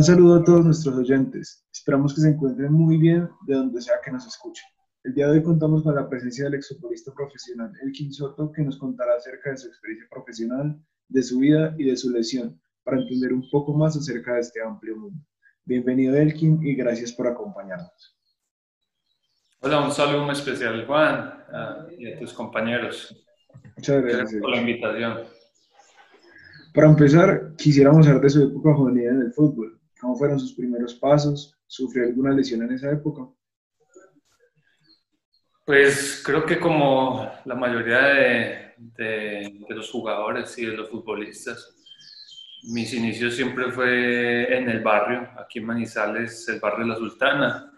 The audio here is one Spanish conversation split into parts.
Gran saludo a todos nuestros oyentes. Esperamos que se encuentren muy bien de donde sea que nos escuchen. El día de hoy contamos con la presencia del exfutbolista profesional Elkin Soto, que nos contará acerca de su experiencia profesional, de su vida y de su lesión, para entender un poco más acerca de este amplio mundo. Bienvenido Elkin y gracias por acompañarnos. Hola, un saludo muy especial Juan y a tus compañeros. Muchas gracias. gracias por la invitación. Para empezar, quisiéramos saber de su época juvenil en el fútbol. ¿Cómo fueron sus primeros pasos? ¿Sufrió alguna lesión en esa época? Pues creo que como la mayoría de, los jugadores y de los futbolistas, mis inicios siempre fue en el barrio, aquí en Manizales, el barrio de la Sultana,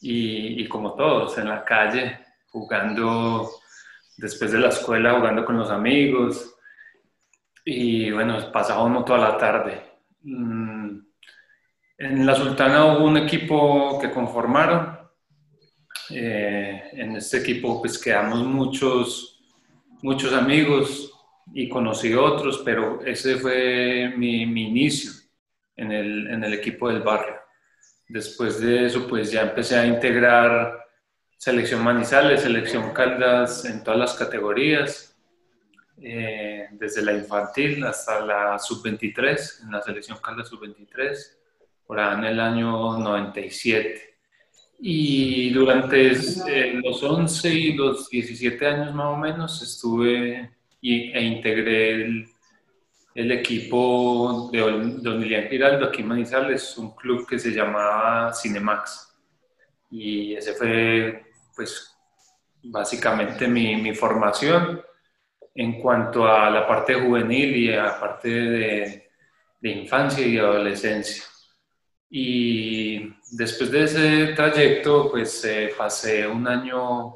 y, y como todos, en la calle, jugando después de la escuela, jugando con los amigos, y bueno, pasaba uno toda la tarde. En la Sultana hubo un equipo que conformaron. Eh, en este equipo pues quedamos muchos, muchos amigos y conocí otros, pero ese fue mi, mi inicio en el, en el equipo del barrio. Después de eso pues ya empecé a integrar selección Manizales, selección Caldas en todas las categorías eh, desde la infantil hasta la sub-23, en la selección Caldas sub-23, por en el año 97. Y durante eh, los 11 y los 17 años más o menos estuve y, e integré el, el equipo de Don Lilian Giraldo aquí en Manizales, un club que se llamaba Cinemax. Y ese fue, pues, básicamente mi, mi formación en cuanto a la parte juvenil y a la parte de, de infancia y adolescencia. Y después de ese trayecto, pues eh, pasé un año,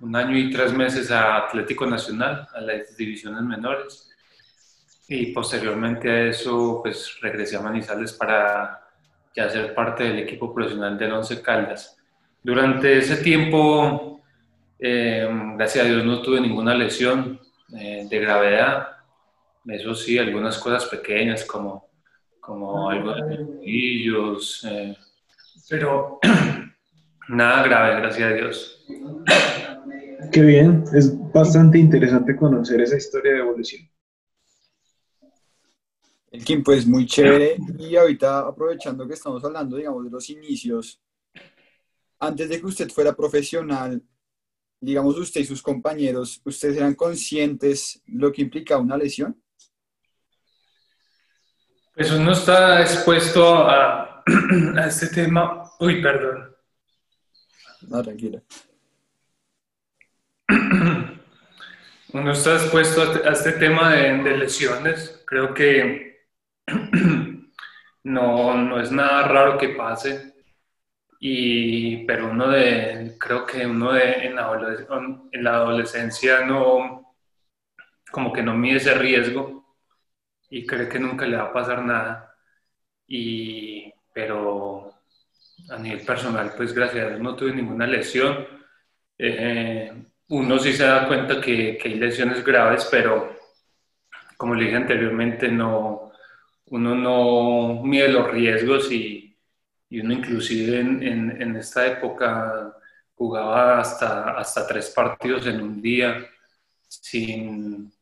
un año y tres meses a Atlético Nacional, a las divisiones menores. Y posteriormente a eso, pues regresé a Manizales para ya ser parte del equipo profesional del Once Caldas. Durante ese tiempo, eh, gracias a Dios no tuve ninguna lesión, eh, de gravedad. Eso sí, algunas cosas pequeñas como, como algo de eh, pero nada grave, gracias a Dios. Qué bien, es bastante interesante conocer esa historia de evolución. El Kim, pues muy chévere. Y ahorita aprovechando que estamos hablando, digamos, de los inicios, antes de que usted fuera profesional, digamos, usted y sus compañeros, ¿ustedes eran conscientes lo que implica una lesión? Pues uno está expuesto a, a este tema. Uy, perdón. No, tranquila. Uno está expuesto a este tema de, de lesiones. Creo que no, no es nada raro que pase y, pero uno de, creo que uno de, en, la, en la adolescencia no, como que no mide ese riesgo y cree que nunca le va a pasar nada. Y, pero a nivel personal, pues gracias a Dios no tuve ninguna lesión. Eh, uno sí se da cuenta que, hay lesiones graves, pero como le dije anteriormente, no, uno no mide los riesgos y, y uno inclusive en, en, esta época jugaba hasta, hasta tres partidos en un día sin,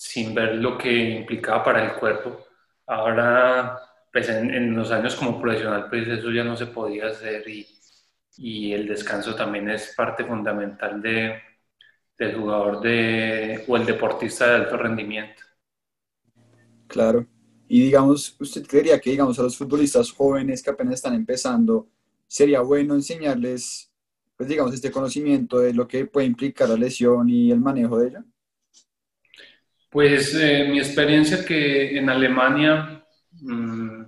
sin ver lo que implicaba para el cuerpo. Ahora, pues en, los años como profesional, pues eso ya no se podía hacer y, el descanso también es parte fundamental de, del jugador de, o el deportista de alto rendimiento. Claro. Y digamos, ¿usted creería que, digamos, a los futbolistas jóvenes que apenas están empezando, sería bueno enseñarles, pues digamos, este conocimiento de lo que puede implicar la lesión y el manejo de ella? Pues eh, mi experiencia que en Alemania mmm,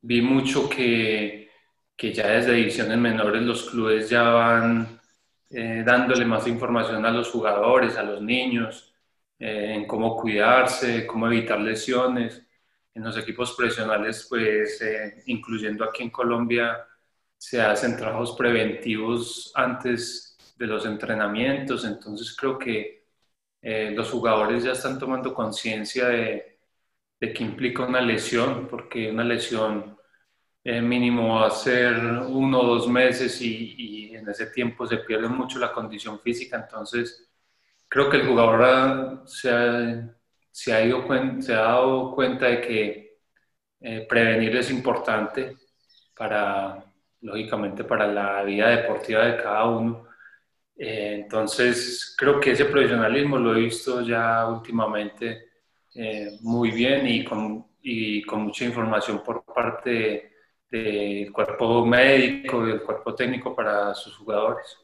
vi mucho que, que, ya desde divisiones menores los clubes ya van eh, dándole más información a los jugadores, a los niños, eh, en cómo cuidarse, cómo evitar lesiones. En los equipos profesionales, pues incluyendo aquí en Colombia, se hacen trabajos preventivos antes de los entrenamientos, entonces creo que eh, los jugadores ya están tomando conciencia de, de qué implica una lesión, porque una lesión eh, mínimo va a ser uno o dos meses y, en ese tiempo se pierde mucho la condición física, entonces creo que el jugador se ha, se ha dado cuenta de que eh, prevenir es importante para, lógicamente, para la vida deportiva de cada uno. Eh, entonces, creo que ese profesionalismo lo he visto ya últimamente eh, muy bien y con, y con mucha información por parte del cuerpo médico y del cuerpo técnico para sus jugadores.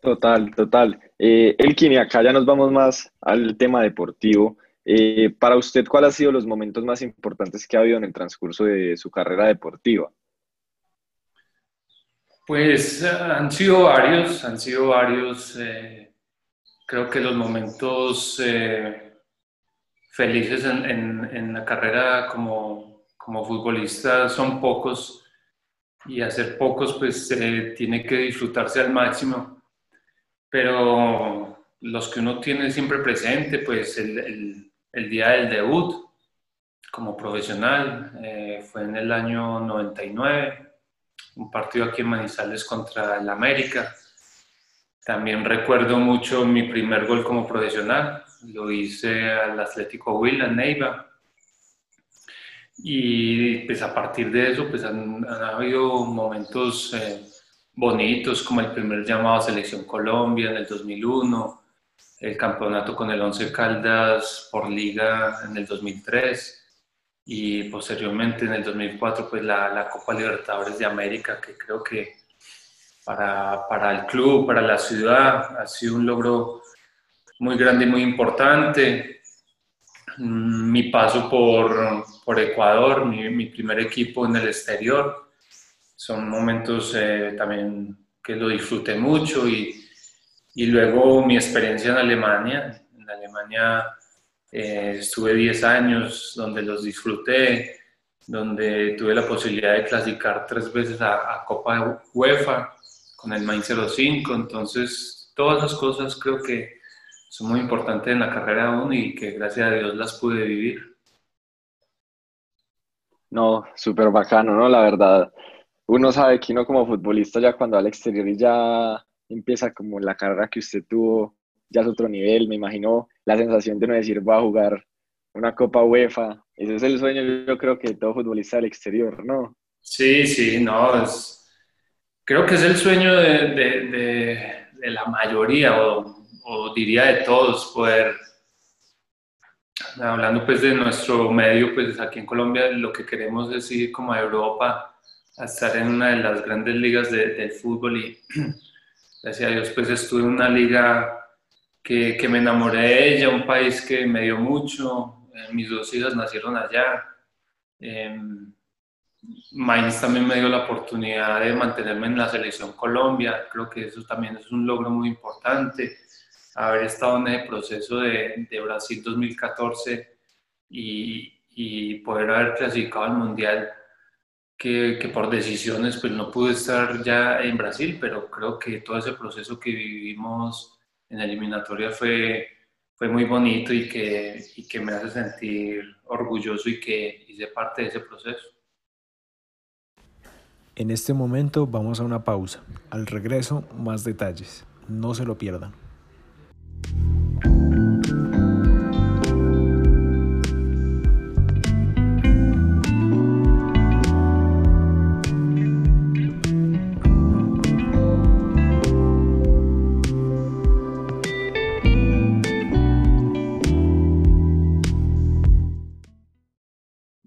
Total, total. Eh, Elkin, y acá ya nos vamos más al tema deportivo. Eh, para usted, ¿cuáles han sido los momentos más importantes que ha habido en el transcurso de su carrera deportiva? Pues han sido varios, han sido varios. Eh, creo que los momentos eh, felices en, la carrera como, futbolista son pocos y hacer pocos pues tiene que disfrutarse al máximo. Pero los que uno tiene siempre presente, pues el, el día del debut como profesional eh, fue en el año 99, un partido aquí en Manizales contra el América. También recuerdo mucho mi primer gol como profesional, lo hice al Atlético Huila, Neiva. Y pues a partir de eso pues han, habido momentos eh, bonitos como el primer llamado a Selección Colombia en el 2001, el campeonato con el Once Caldas por liga en el 2003 y posteriormente en el 2004 pues la, la Copa Libertadores de América que creo que para, para, el club, para la ciudad ha sido un logro muy grande y muy importante. Mm, mi paso por, por Ecuador, mi, mi, primer equipo en el exterior, son momentos eh, también que lo disfruté mucho y, y luego mi experiencia en Alemania. En Alemania eh, estuve 10 años donde los disfruté, donde tuve la posibilidad de clasificar tres veces a, Copa UEFA con el Main 05. Entonces, todas esas cosas creo que son muy importantes en la carrera aún y que gracias a Dios las pude vivir. No, súper bacano, ¿no? La verdad, uno sabe que uno como futbolista ya cuando al exterior y ya empieza como la carrera que usted tuvo, ya es otro nivel, me imagino la sensación de no decir voy a jugar una Copa UEFA, ese es el sueño yo creo que todo futbolista del exterior, ¿no? Sí, sí, no, es, creo que es el sueño de, de, de, la mayoría o, o, diría de todos poder, hablando pues de nuestro medio, pues aquí en Colombia lo que queremos es ir como a Europa a estar en una de las grandes ligas del fútbol y gracias a Dios, pues estuve en una liga que, que me enamoré de ella, un país que me dio mucho, eh, mis dos hijas nacieron allá. Eh, también me dio la oportunidad de mantenerme en la selección Colombia, creo que eso también es un logro muy importante, haber estado en el proceso de, de Brasil 2014 y, y poder haber clasificado al Mundial que, por decisiones pues no pude estar ya en Brasil, pero creo que todo ese proceso que vivimos en la eliminatoria fue, fue muy bonito y que, y que me hace sentir orgulloso y que hice parte de ese proceso. En este momento vamos a una pausa. Al regreso, más detalles. No se lo pierdan.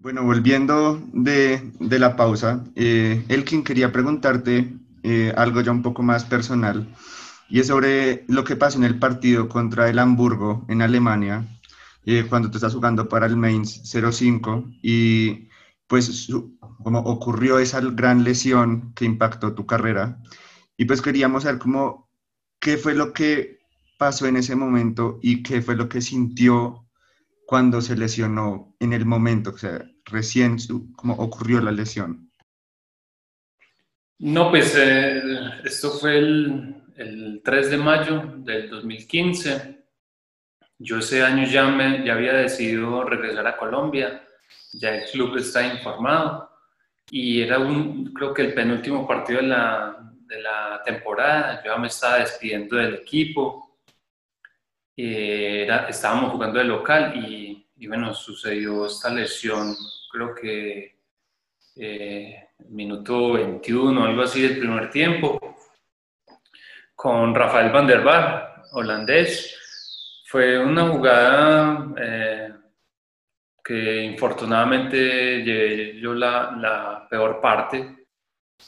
Volviendo de, de la pausa, eh, Elkin quería preguntarte eh, algo ya un poco más personal, y es sobre lo que pasó en el partido contra el Hamburgo en Alemania, eh, cuando tú estás jugando para el Mainz 05, y pues como ocurrió esa gran lesión que impactó tu carrera, y pues queríamos saber cómo, qué fue lo que pasó en ese momento y qué fue lo que sintió cuando se lesionó en el momento, o sea, recién como ocurrió la lesión? No, pues eh, esto fue el, el, 3 de mayo del 2015. yo ese año ya, me, ya había decidido regresar a Colombia, ya el club está informado y era un, creo que el penúltimo partido de la, de la temporada, yo me estaba despidiendo del equipo, era, estábamos jugando de local y, y, bueno, sucedió esta lesión, creo que eh, minuto 21, algo así del primer tiempo, con Rafael van der Vaart, holandés. Fue una jugada eh, que infortunadamente llevé yo la, la, peor parte.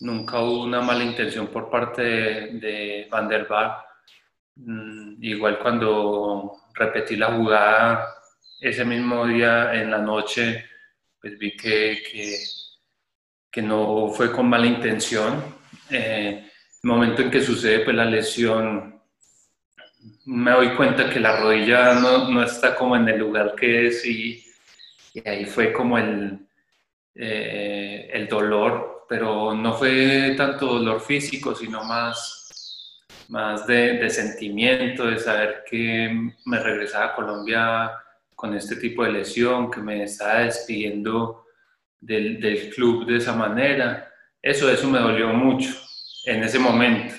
Nunca hubo una mala intención por parte de, Van der Vaart. Mm, igual cuando repetí la jugada ese mismo día en la noche, pues vi que, que, que no fue con mala intención. Eh, el momento en que sucede pues, la lesión, me doy cuenta que la rodilla no, no está como en el lugar que es y, y ahí fue como el, eh, el dolor, pero no fue tanto dolor físico, sino más, más de, de, sentimiento, de saber que me regresaba a Colombia con este tipo de lesión, que me estaba despidiendo del, del club de esa manera. Eso, eso me dolió mucho en ese momento.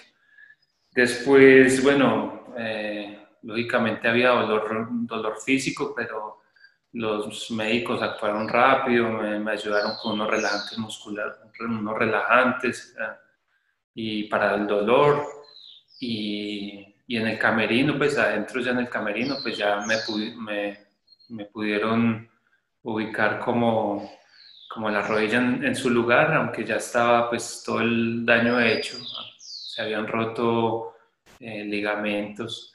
Después, bueno, eh, lógicamente había dolor, dolor físico, pero los médicos actuaron rápido, me, ayudaron con unos relajantes musculares, unos relajantes eh, y para el dolor. Y, y, en el camerino, pues adentro ya en el camerino, pues ya me, me, me pudieron ubicar como como la rodilla en, su lugar, aunque ya estaba pues todo el daño hecho, se habían roto eh, ligamentos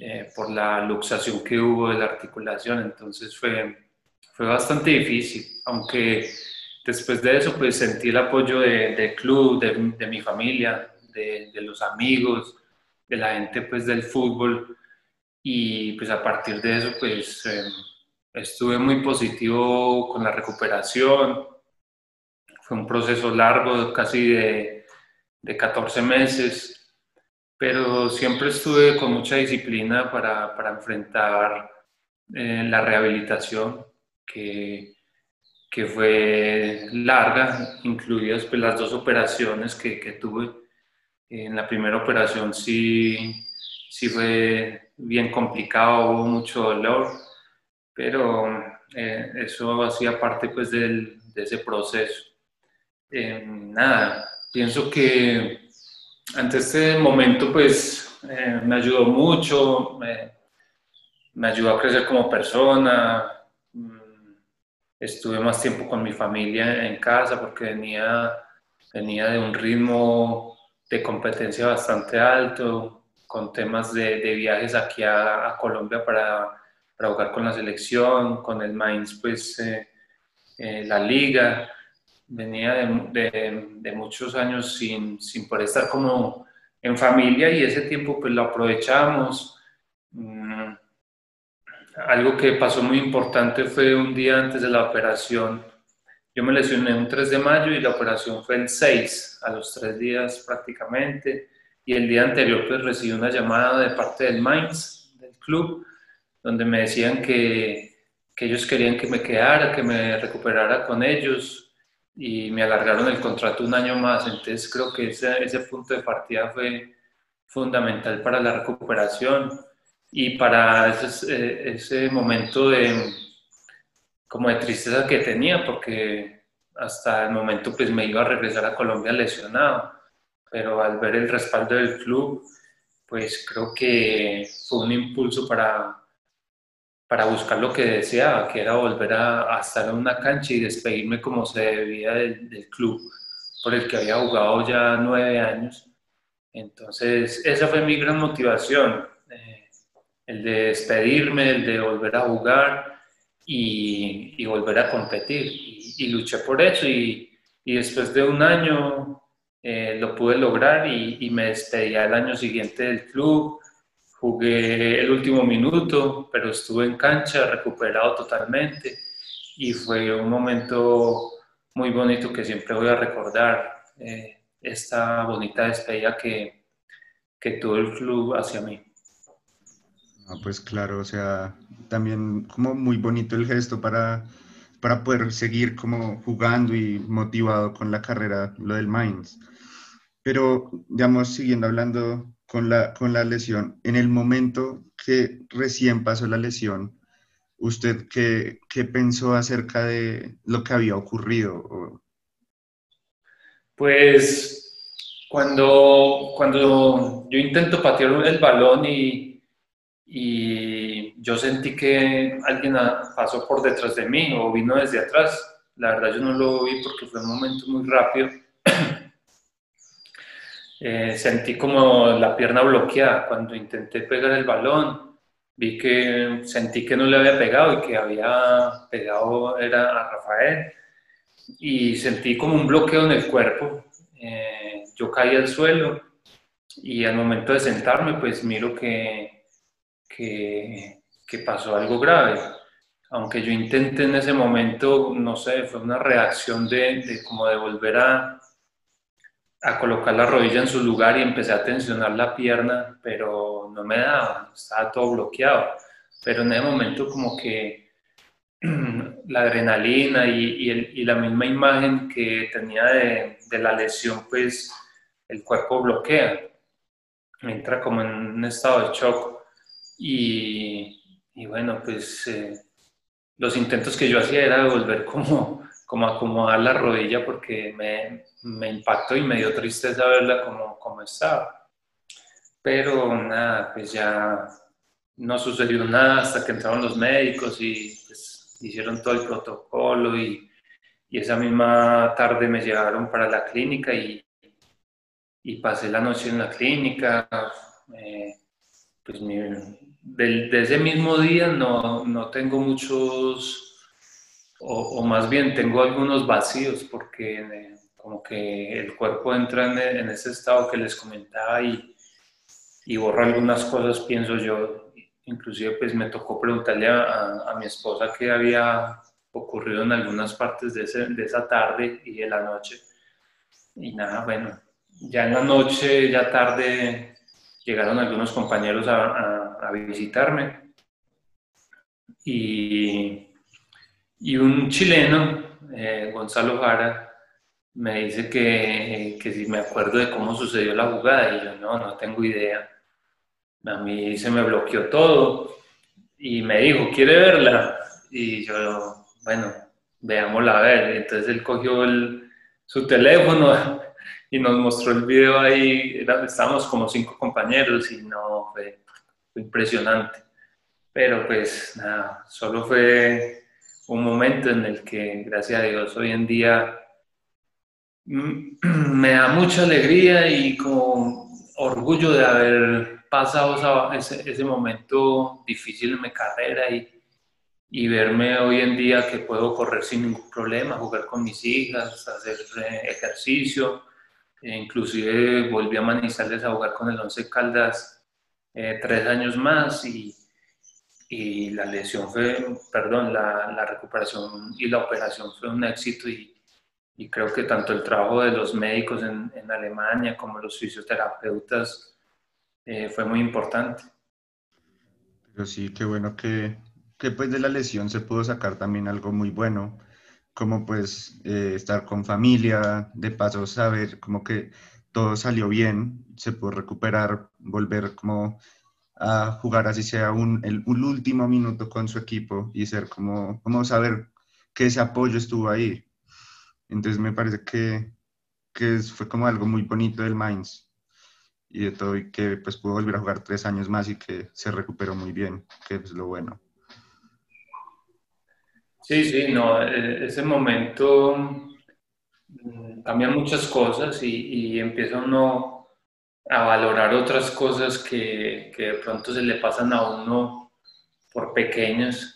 eh, por la luxación que hubo de la articulación, entonces fue, fue bastante difícil, aunque después de eso pues sentí el apoyo del club, de, de, mi familia, de, de, los amigos, de la gente pues del fútbol y pues a partir de eso pues... Eh, Estuve muy positivo con la recuperación. Fue un proceso largo, casi de, de 14 meses, pero siempre estuve con mucha disciplina para, para enfrentar eh, la rehabilitación, que, que, fue larga, incluidas pues, las dos operaciones que, que tuve. En la primera operación sí, sí fue bien complicado, hubo mucho dolor pero eh, eso hacía parte pues del, de ese proceso. Eh, nada, pienso que ante este momento pues eh, me ayudó mucho, me, me, ayudó a crecer como persona, mm, estuve más tiempo con mi familia en casa porque venía, venía de un ritmo de competencia bastante alto, con temas de, de viajes aquí a, Colombia para para jugar con la selección, con el Mainz, pues eh, eh, la liga. Venía de, de, muchos años sin, sin, poder estar como en familia y ese tiempo pues lo aprovechamos. Mm, algo que pasó muy importante fue un día antes de la operación. Yo me lesioné un 3 de mayo y la operación fue el 6, a los tres días prácticamente. Y el día anterior pues recibí una llamada de parte del Mainz, del club, donde me decían que, que ellos querían que me quedara, que me recuperara con ellos y me alargaron el contrato un año más. Entonces creo que ese, ese punto de partida fue fundamental para la recuperación y para ese, ese momento de como de tristeza que tenía porque hasta el momento pues me iba a regresar a Colombia lesionado pero al ver el respaldo del club pues creo que fue un impulso para, para buscar lo que deseaba, que era volver a, estar en una cancha y despedirme como se debía del, club por el que había jugado ya nueve años. Entonces, esa fue mi gran motivación, eh, el de despedirme, el de volver a jugar y, volver a competir. Y, luché por eso y, después de un año eh, lo pude lograr y, me despedí al año siguiente del club Jugué el último minuto, pero estuve en cancha, recuperado totalmente y fue un momento muy bonito que siempre voy a recordar, eh, esta bonita despedida que, que tuvo el club hacia mí. Ah, pues claro, o sea, también como muy bonito el gesto para, para poder seguir como jugando y motivado con la carrera, lo del Mainz. Pero, digamos, siguiendo hablando con la, con la lesión, en el momento que recién pasó la lesión, ¿usted qué, qué pensó acerca de lo que había ocurrido? Pues cuando, cuando yo intento patear el balón y, y yo sentí que alguien pasó por detrás de mí o vino desde atrás, la verdad yo no lo vi porque fue un momento muy rápido. Eh, sentí como la pierna bloqueada cuando intenté pegar el balón. Vi que sentí que no le había pegado y que había pegado era a Rafael. Y sentí como un bloqueo en el cuerpo. Eh, yo caí al suelo y al momento de sentarme pues miro que, que, que pasó algo grave aunque yo intenté en ese momento, no sé, fue una reacción de, de, como de volver a, a colocar la rodilla en su lugar y empecé a tensionar la pierna, pero no me daba, estaba todo bloqueado. Pero en ese momento como que la adrenalina y, y, la misma imagen que tenía de, de, la lesión, pues el cuerpo bloquea, entra como en un estado de shock. Y, y bueno, pues eh, los intentos que yo hacía era volver como como acomodar la rodilla porque me, me impactó y me dio tristeza verla como, como estaba. Pero nada, pues ya no sucedió nada hasta que entraron los médicos y pues, hicieron todo el protocolo y, y, esa misma tarde me llevaron para la clínica y, y pasé la noche en la clínica. Eh, pues de, ese mismo día no, no tengo muchos o, más bien tengo algunos vacíos porque eh, como que el cuerpo entra en, ese estado que les comentaba y, y, borra algunas cosas, pienso yo. Inclusive pues me tocó preguntarle a, a mi esposa qué había ocurrido en algunas partes de, ese, de, esa tarde y de la noche. Y nada, bueno, ya en la noche, ya tarde, llegaron algunos compañeros a, a, a visitarme y y un chileno, eh, Gonzalo Jara, me dice que, que, si me acuerdo de cómo sucedió la jugada y yo no, no tengo idea. A mí se me bloqueó todo y me dijo, ¿quiere verla? Y yo, bueno, veámosla a ver. Entonces él cogió el, su teléfono y nos mostró el video ahí. estábamos como cinco compañeros y no, fue impresionante. Pero pues nada, solo fue un momento en el que, gracias a Dios, hoy en día me da mucha alegría y con orgullo de haber pasado ese, ese momento difícil en mi carrera y, y, verme hoy en día que puedo correr sin ningún problema, jugar con mis hijas, hacer eh, ejercicio, e inclusive volví a Manizales a jugar con el Once Caldas eh, tres años más y y la lesión fue, perdón, la, la recuperación y la operación fue un éxito y, y, creo que tanto el trabajo de los médicos en, en Alemania como los fisioterapeutas eh, fue muy importante. Pero sí, qué bueno que, que pues de la lesión se pudo sacar también algo muy bueno, como pues eh, estar con familia, de paso saber como que todo salió bien, se pudo recuperar, volver como a jugar así sea un, el, último minuto con su equipo y ser como, como saber que ese apoyo estuvo ahí. Entonces me parece que, que fue como algo muy bonito del Mainz y de todo y que pues pudo volver a jugar tres años más y que se recuperó muy bien, que es lo bueno. Sí, sí, no, e, ese momento mm, cambia muchas cosas y, y empieza uno a valorar otras cosas que, que, de pronto se le pasan a uno por pequeños.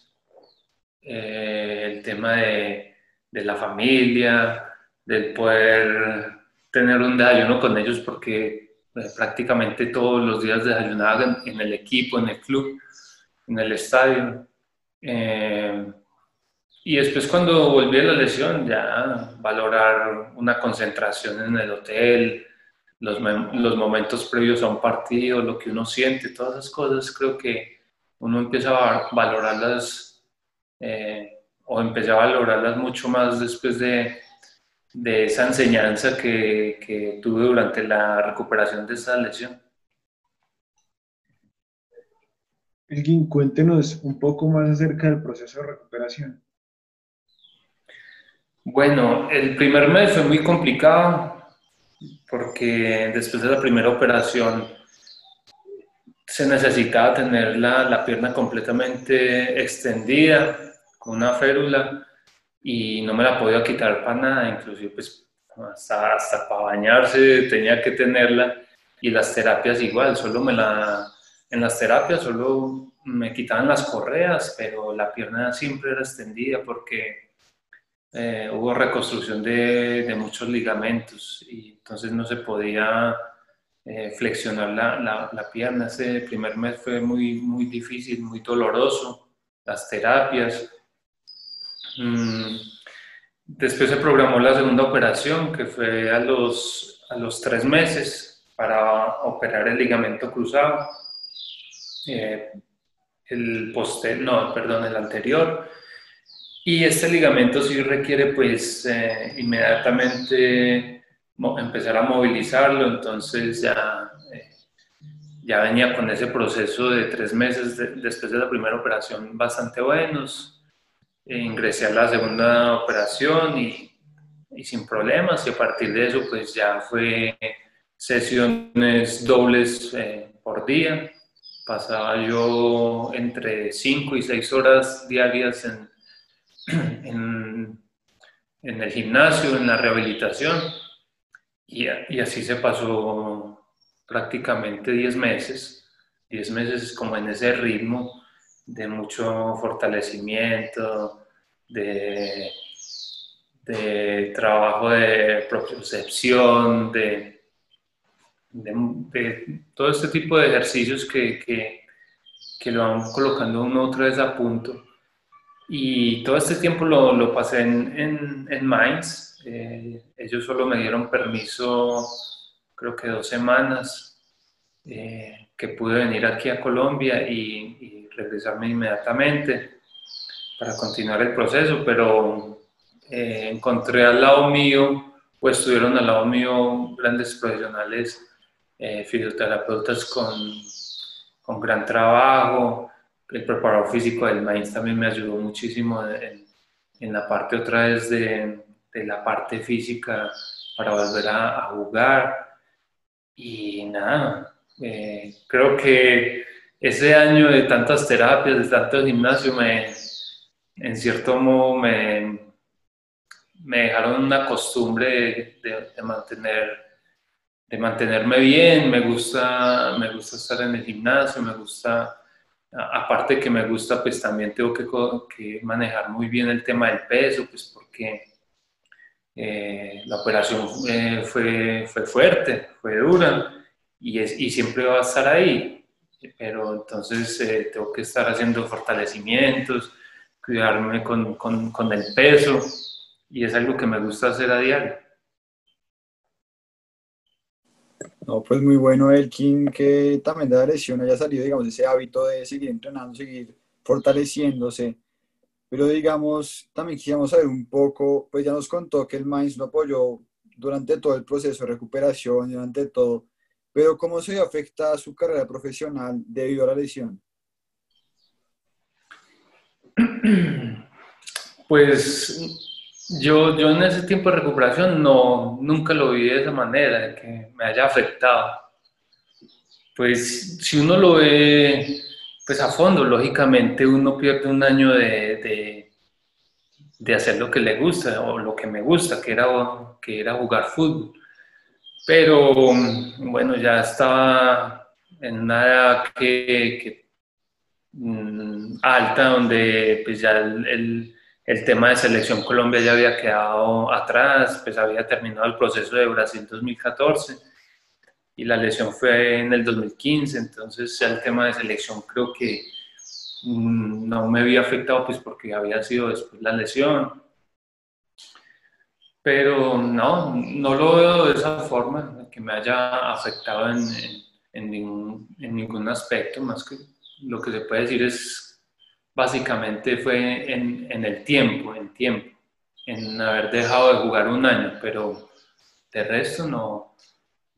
Eh, el tema de, de, la familia, del poder tener un desayuno con ellos, porque eh, prácticamente todos los días desayunaban en, el equipo, en el club, en el estadio. Eh, y después cuando volví a la lesión, ya valorar una concentración en el hotel, los, los, momentos previos a un partido, lo que uno siente, todas esas cosas creo que, uno empieza a valorarlas eh, o empecé a valorarlas mucho más después de, de esa enseñanza que, que, tuve durante la recuperación de esta lesión. Elgin, cuéntenos un poco más acerca del proceso de recuperación. Bueno, el primer mes fue muy complicado porque después de la primera operación se necesitaba tener la, la pierna completamente extendida con una férula y no me la podía quitar para nada, inclusive pues hasta, hasta para bañarse tenía que tenerla y las terapias igual, solo me la, en las terapias solo me quitaban las correas, pero la pierna siempre era extendida porque eh, hubo reconstrucción de, de, muchos ligamentos y entonces no se podía eh, flexionar la, la, la, pierna. Ese primer mes fue muy, muy difícil, muy doloroso, las terapias. Mm, después se programó la segunda operación, que fue a los, a los tres meses para operar el ligamento cruzado. Eh, el poster, no, perdón, el anterior. Y este ligamento sí requiere pues eh, inmediatamente empezar a movilizarlo, entonces ya, eh, ya venía con ese proceso de tres meses después de la primera operación bastante buenos. E ingresé a la segunda operación y, y sin problemas y a partir de eso pues ya fue sesiones dobles eh, por día. Pasaba yo entre 5 y 6 horas diarias en, en, en, el gimnasio, en la rehabilitación, y, y así se pasó prácticamente 10 meses, 10 meses como en ese ritmo de mucho fortalecimiento, de, de trabajo de propiocepción, de, de, de, todo este tipo de ejercicios que, que, que lo van colocando uno otra vez a punto. Y todo este tiempo lo, lo pasé en, en, en Mainz. Eh, ellos solo me dieron permiso, creo que dos semanas, eh, que pude venir aquí a Colombia y, y, regresarme inmediatamente para continuar el proceso, pero eh, encontré al lado mío, pues estuvieron al lado mío grandes profesionales, eh, fisioterapeutas con, con gran trabajo, el preparador físico del Mainz también me ayudó muchísimo en, en la parte otra vez de, de, la parte física para volver a, a jugar. Y nada, eh, creo que ese año de tantas terapias, de tanto gimnasio, me, en cierto modo me, me dejaron una costumbre de, de, mantener de mantenerme bien, me gusta, me gusta estar en el gimnasio, me gusta aparte que me gusta, pues también tengo que, manejar muy bien el tema del peso, pues porque eh, la operación eh, fue, fue fuerte, fue dura y, es, y siempre va a estar ahí, pero entonces eh, tengo que estar haciendo fortalecimientos, cuidarme con, con el peso y es algo que me gusta hacer a diario. No, pues muy bueno Elkin que también de la lesión haya salido, digamos, ese hábito de seguir entrenando, seguir fortaleciéndose. Pero digamos, también quisiéramos saber un poco, pues ya nos contó que el Mainz lo apoyó durante todo el proceso de recuperación, durante todo, pero ¿cómo se afecta a su carrera profesional debido a la lesión? Pues yo, yo en ese tiempo de recuperación no, nunca lo vi de esa manera, de que me haya afectado. Pues si uno lo ve pues a fondo, lógicamente uno pierde un año de, de, de hacer lo que le gusta o lo que me gusta, que era, que era jugar fútbol. Pero bueno, ya estaba en una edad que, que mm, alta donde pues ya el, el el tema de selección Colombia ya había quedado atrás, pues había terminado el proceso de Brasil 2014 y la lesión fue en el 2015, entonces el tema de selección creo que mm, no me había afectado pues porque había sido después la lesión. Pero no, no lo veo de esa forma, que me haya afectado en, en, en, ningún, en ningún aspecto, más que lo que se puede decir es básicamente fue en, en el tiempo, en tiempo, en haber dejado de jugar un año, pero de resto no,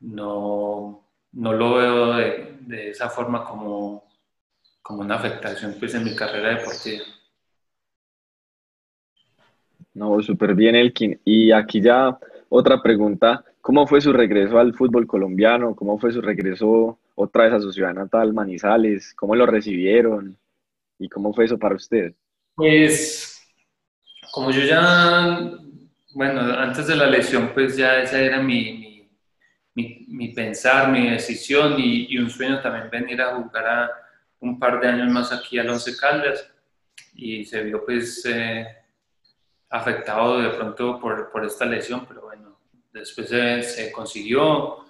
no, no lo veo de, de esa forma como, como una afectación pues, en mi carrera deportiva. No, súper bien, Elkin. Y aquí ya otra pregunta. ¿Cómo fue su regreso al fútbol colombiano? ¿Cómo fue su regreso otra vez a su ciudad natal, Manizales? ¿Cómo lo recibieron? ¿Y cómo fue eso para usted? Pues, como yo ya, bueno, antes de la lesión, pues ya esa era mi, mi, pensar, mi decisión y, un sueño también venir a jugar a un par de años más aquí al Once Caldas. Y se vio pues... Eh, afectado de pronto por, por esta lesión, pero bueno, después se, se consiguió.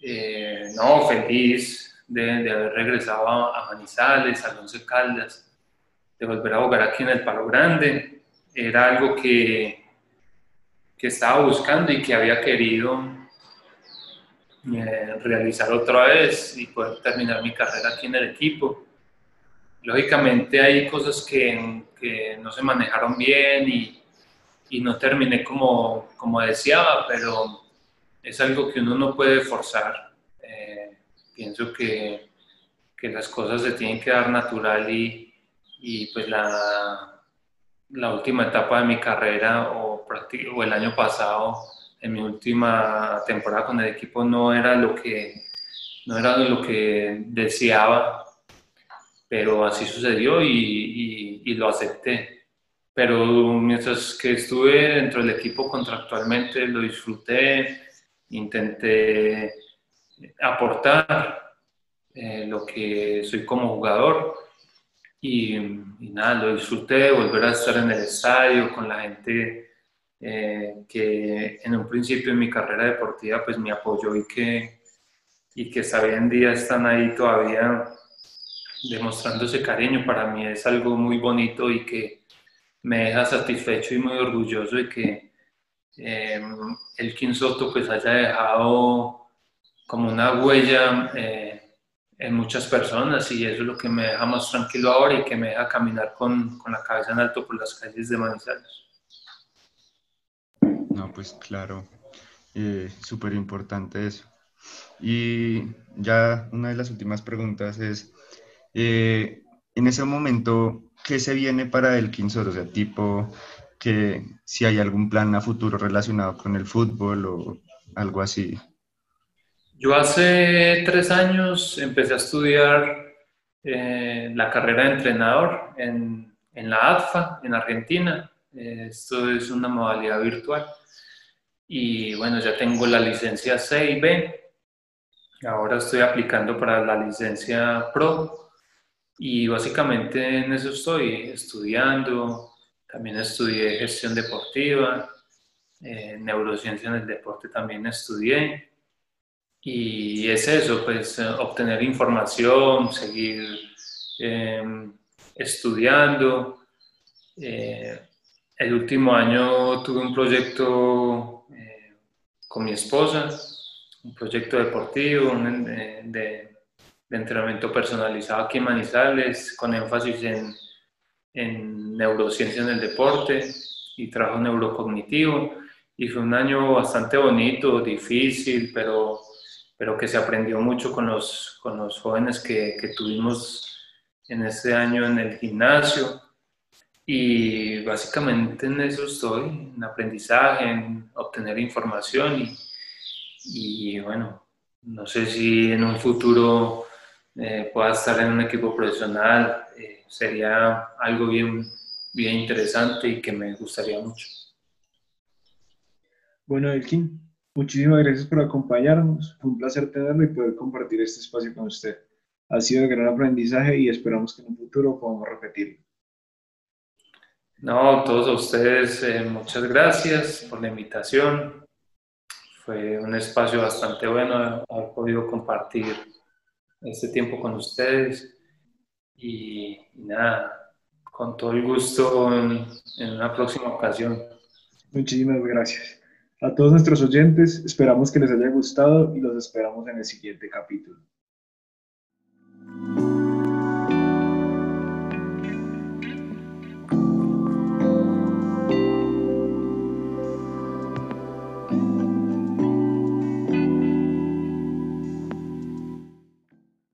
Eh, no, feliz de, de, haber regresado a, Manizales, a Once Caldas, de volver a jugar aquí en el Palo Grande. Era algo que, que estaba buscando y que había querido eh, realizar otra vez y poder terminar mi carrera aquí en el equipo. Lógicamente hay cosas que, que no se manejaron bien y, y no terminé como, como deseaba, pero es algo que uno no puede forzar. Pienso que, que, las cosas se tienen que dar natural y, y pues la, la, última etapa de mi carrera o, o el año pasado, en mi última temporada con el equipo, no era lo que, no era lo que deseaba, pero así sucedió y, y, y lo acepté. Pero mientras que estuve dentro del equipo contractualmente lo disfruté, intenté aportar eh, lo que soy como jugador. Y, nada, lo disfruté, volver a estar en el estadio con la gente eh, que en un principio en mi carrera deportiva pues me apoyó y que, y que hasta hoy en día están ahí todavía demostrando ese cariño, para mí es algo muy bonito y que me deja satisfecho y muy orgulloso de que eh, el Quinsoto pues haya dejado como una huella eh, en muchas personas y eso es lo que me deja más tranquilo ahora y que me deja caminar con, con la cabeza en alto por las calles de Manizales. No, pues claro, eh, súper importante eso. Y ya una de las últimas preguntas es, en ese momento, ¿qué se viene para el Quinsoto? O sea, tipo que si hay algún plan a futuro relacionado con el fútbol o algo así. Yo hace tres años empecé a estudiar eh, la carrera de entrenador en, en, la ADFA, en Argentina. esto es una modalidad virtual. Y bueno, ya tengo la licencia C y B. Ahora estoy aplicando para la licencia Pro y básicamente en eso estoy estudiando, también estudié gestión deportiva, eh, neurociencia en el deporte también estudié. Y es eso, pues obtener información, seguir em, estudiando. Eh, el último año tuve un proyecto eh, con mi esposa, un proyecto deportivo de de entrenamiento personalizado aquí en Manizales, con énfasis en, en neurociencia en el deporte y trabajo neurocognitivo. Y fue un año bastante bonito, difícil, pero, pero que se aprendió mucho con los, con los jóvenes que, que tuvimos en ese año en el gimnasio. Y básicamente en eso estoy, en aprendizaje, en obtener información y, y bueno, no sé si en un futuro eh, pueda estar en un equipo profesional, eh, sería algo bien, bien interesante y que me gustaría mucho. Bueno, Elkin, muchísimas gracias por acompañarnos. Fue un placer tenerlo y poder compartir este espacio con usted. Ha sido de gran aprendizaje y esperamos que en un futuro podamos repetirlo. No, todos a ustedes, eh, muchas gracias por la invitación. Fue un espacio bastante bueno haber podido compartir este tiempo con ustedes y, nada, con todo el gusto en, en una próxima ocasión. Muchísimas gracias. A todos nuestros oyentes, esperamos que les haya gustado y los esperamos en el siguiente capítulo.